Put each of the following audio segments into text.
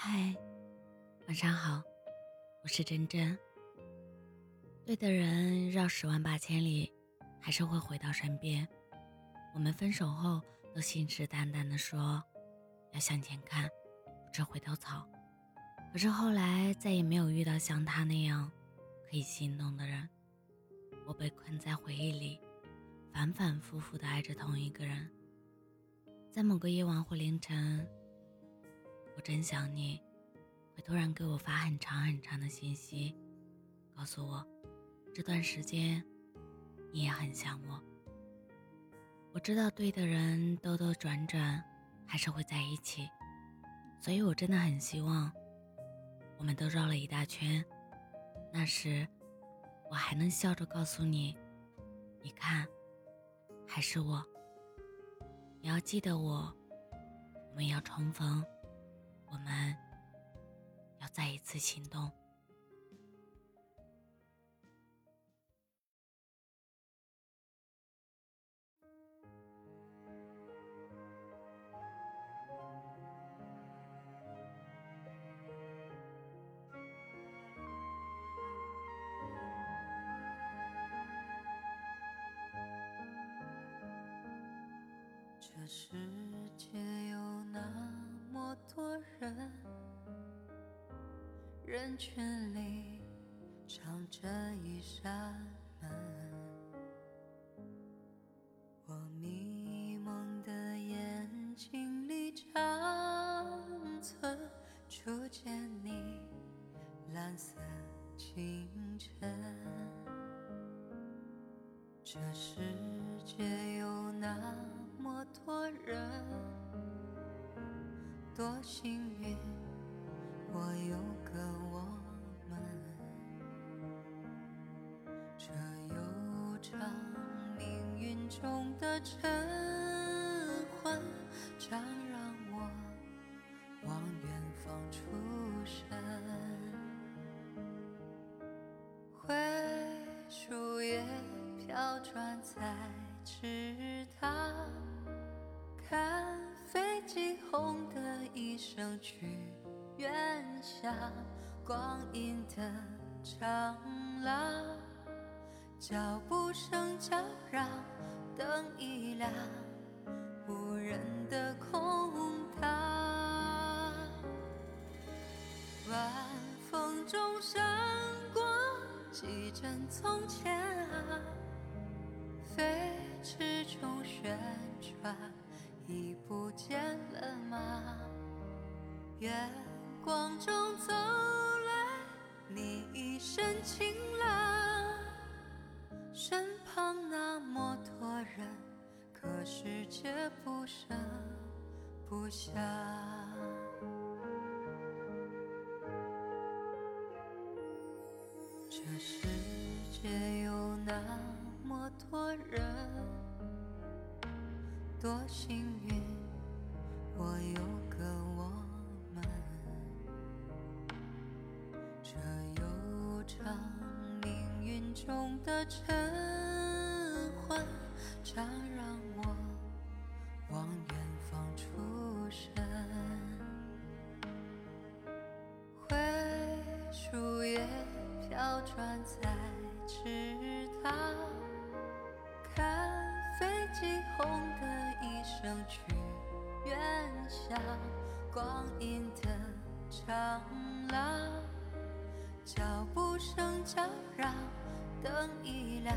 嗨，晚上好，我是真真。对的人绕十万八千里，还是会回到身边。我们分手后都信誓旦旦的说要向前看，不吃回头草。可是后来再也没有遇到像他那样可以心动的人。我被困在回忆里，反反复复的爱着同一个人。在某个夜晚或凌晨。我真想你，会突然给我发很长很长的信息，告诉我这段时间你也很想我。我知道对的人兜兜转转还是会在一起，所以我真的很希望我们都绕了一大圈，那时我还能笑着告诉你，你看，还是我。你要记得我，我们要重逢。我们要再一次行动。这世界。人，人群里藏着一扇门。我迷蒙的眼睛里长存初见你蓝色清晨。这世界有那么多人。多幸运，我有个我们。这悠长命运中的晨昏，常让我望远方出神。灰树叶飘转在池塘，看。飞机轰的声去远乡，光阴的长廊，脚步声叫嚷，灯一亮，无人的空荡。晚风中闪过几帧从前啊，飞驰中旋转。已不见了吗？月光中走来，你一身晴朗，身旁那么多人，可世界不声不响。这世界有那么多人。多幸运，我有个这悠长命运中的晨昏，常让我望远方出神。灰树叶飘转在池塘，看飞机轰的一。声去远乡，光阴的长廊，脚步声叫嚷，灯一亮，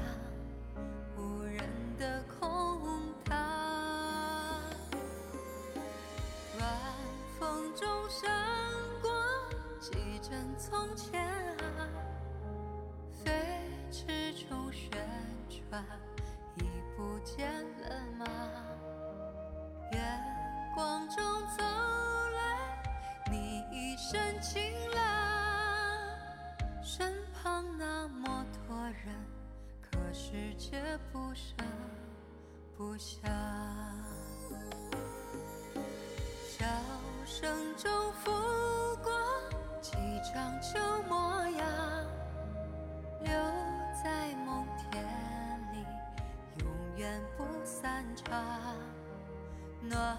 世界不声不响。笑声中拂过几张旧模样，留在梦田里，永远不散场。暖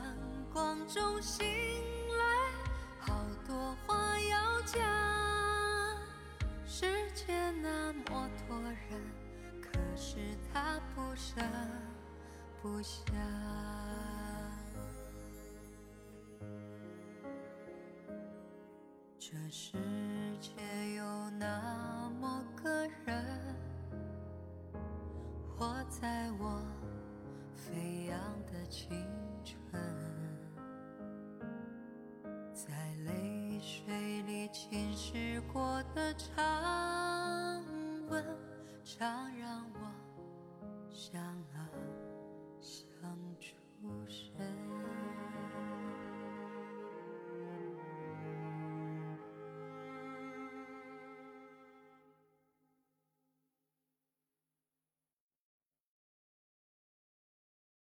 光中醒这世界有那么个人活在我飞扬的青春在泪水里浸湿过的长吻常